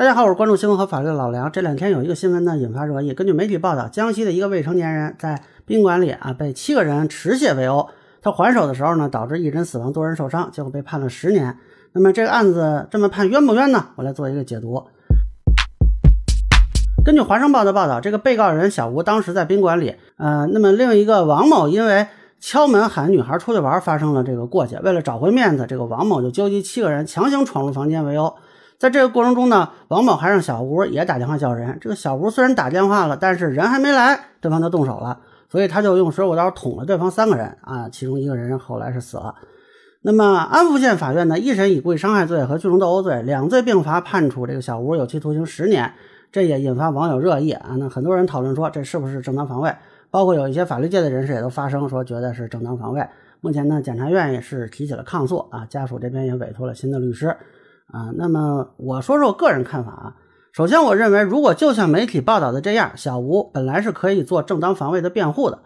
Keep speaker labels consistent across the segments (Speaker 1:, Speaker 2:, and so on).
Speaker 1: 大家好，我是关注新闻和法律的老梁。这两天有一个新闻呢引发热议。根据媒体报道，江西的一个未成年人在宾馆里啊被七个人持械围殴，他还手的时候呢导致一人死亡，多人受伤，结果被判了十年。那么这个案子这么判冤不冤呢？我来做一个解读。根据华商报的报道，这个被告人小吴当时在宾馆里，呃，那么另一个王某因为敲门喊女孩出去玩发生了这个过节，为了找回面子，这个王某就纠集七个人强行闯入房间围殴。在这个过程中呢，王某还让小吴也打电话叫人。这个小吴虽然打电话了，但是人还没来，对方就动手了，所以他就用水果刀捅了对方三个人啊，其中一个人后来是死了。那么安福县法院呢，一审以故意伤害罪和聚众斗殴罪两罪并罚，判处这个小吴有期徒刑十年。这也引发网友热议啊，那很多人讨论说这是不是正当防卫？包括有一些法律界的人士也都发声说觉得是正当防卫。目前呢，检察院也是提起了抗诉啊，家属这边也委托了新的律师。啊，那么我说说我个人看法啊。首先，我认为如果就像媒体报道的这样，小吴本来是可以做正当防卫的辩护的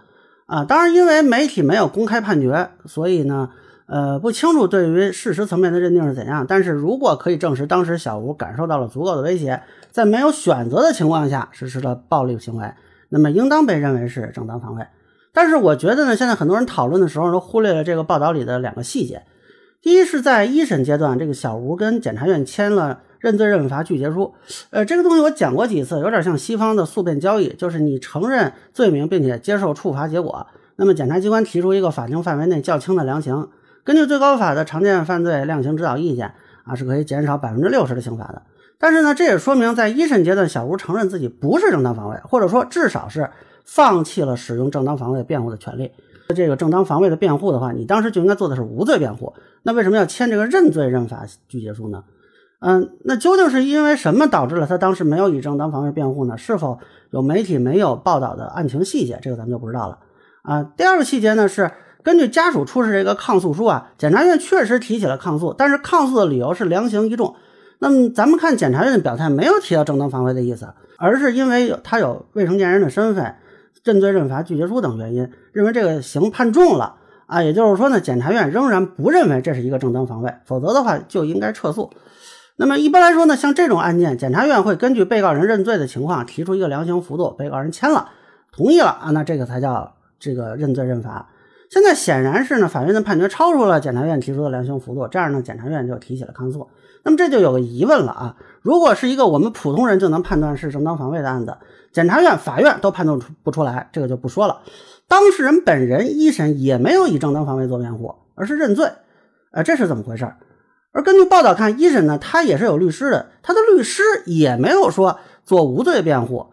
Speaker 1: 啊。当然，因为媒体没有公开判决，所以呢，呃，不清楚对于事实层面的认定是怎样。但是如果可以证实当时小吴感受到了足够的威胁，在没有选择的情况下实施了暴力行为，那么应当被认为是正当防卫。但是我觉得呢，现在很多人讨论的时候都忽略了这个报道里的两个细节。一是在一审阶段，这个小吴跟检察院签了认罪认罚具结书。呃，这个东西我讲过几次，有点像西方的诉辩交易，就是你承认罪名并且接受处罚结果，那么检察机关提出一个法定范围内较轻的量刑。根据最高法的常见犯罪量刑指导意见啊，是可以减少百分之六十的刑罚的。但是呢，这也说明在一审阶段，小吴承认自己不是正当防卫，或者说至少是放弃了使用正当防卫辩护的权利。这个正当防卫的辩护的话，你当时就应该做的是无罪辩护。那为什么要签这个认罪认罚具结书呢？嗯，那究竟是因为什么导致了他当时没有以正当防卫辩护呢？是否有媒体没有报道的案情细节？这个咱们就不知道了。啊，第二个细节呢是根据家属出示这个抗诉书啊，检察院确实提起了抗诉，但是抗诉的理由是量刑一重。那么咱们看检察院的表态，没有提到正当防卫的意思，而是因为有他有未成年人的身份。认罪认罚拒绝书等原因，认为这个刑判重了啊，也就是说呢，检察院仍然不认为这是一个正当防卫，否则的话就应该撤诉。那么一般来说呢，像这种案件，检察院会根据被告人认罪的情况提出一个量刑幅度，被告人签了同意了啊，那这个才叫这个认罪认罚。现在显然是呢，法院的判决超出了检察院提出的量刑幅度，这样呢，检察院就提起了抗诉。那么这就有个疑问了啊，如果是一个我们普通人就能判断是正当防卫的案子，检察院、法院都判断出不出来，这个就不说了。当事人本人一审也没有以正当防卫做辩护，而是认罪，呃，这是怎么回事？而根据报道看，一审呢他也是有律师的，他的律师也没有说做无罪辩护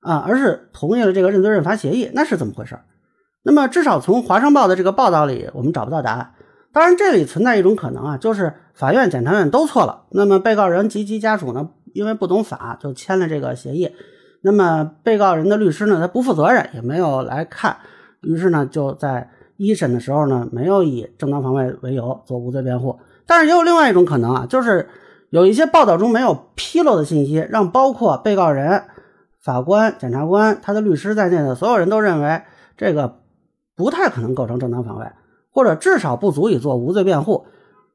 Speaker 1: 啊，而是同意了这个认罪认罚协议，那是怎么回事？那么至少从华商报的这个报道里，我们找不到答案。当然，这里存在一种可能啊，就是法院、检察院都错了。那么被告人及其家属呢，因为不懂法，就签了这个协议。那么被告人的律师呢，他不负责任，也没有来看，于是呢，就在一审的时候呢，没有以正当防卫为由做无罪辩护。但是也有另外一种可能啊，就是有一些报道中没有披露的信息，让包括被告人、法官、检察官、他的律师在内的所有人都认为这个不太可能构成正当防卫。或者至少不足以做无罪辩护，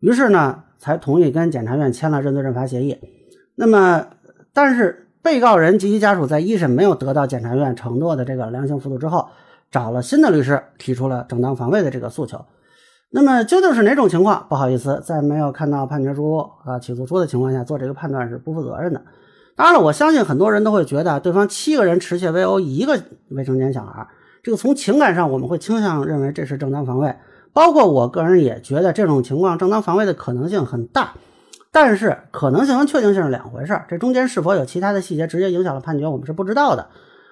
Speaker 1: 于是呢，才同意跟检察院签了认罪认罚协议。那么，但是被告人及其家属在一审没有得到检察院承诺的这个量刑幅度之后，找了新的律师，提出了正当防卫的这个诉求。那么究竟是哪种情况？不好意思，在没有看到判决书和起诉书的情况下做这个判断是不负责任的。当然了，我相信很多人都会觉得对方七个人持械围殴一个未成年小孩，这个从情感上我们会倾向认为这是正当防卫。包括我个人也觉得这种情况正当防卫的可能性很大，但是可能性和确定性是两回事儿。这中间是否有其他的细节直接影响了判决，我们是不知道的。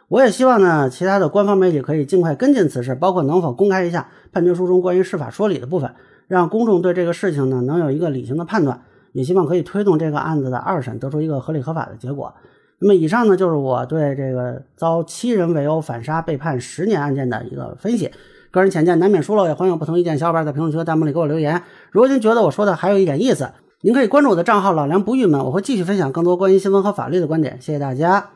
Speaker 1: 我也希望呢，其他的官方媒体可以尽快跟进此事，包括能否公开一下判决书中关于释法说理的部分，让公众对这个事情呢能有一个理性的判断。也希望可以推动这个案子的二审得出一个合理合法的结果。那么以上呢就是我对这个遭七人围殴反杀被判十年案件的一个分析。个人浅见难免疏漏，也欢迎不同意见小伙伴在评论区和弹幕里给我留言。如果您觉得我说的还有一点意思，您可以关注我的账号老梁不郁闷，我会继续分享更多关于新闻和法律的观点。谢谢大家。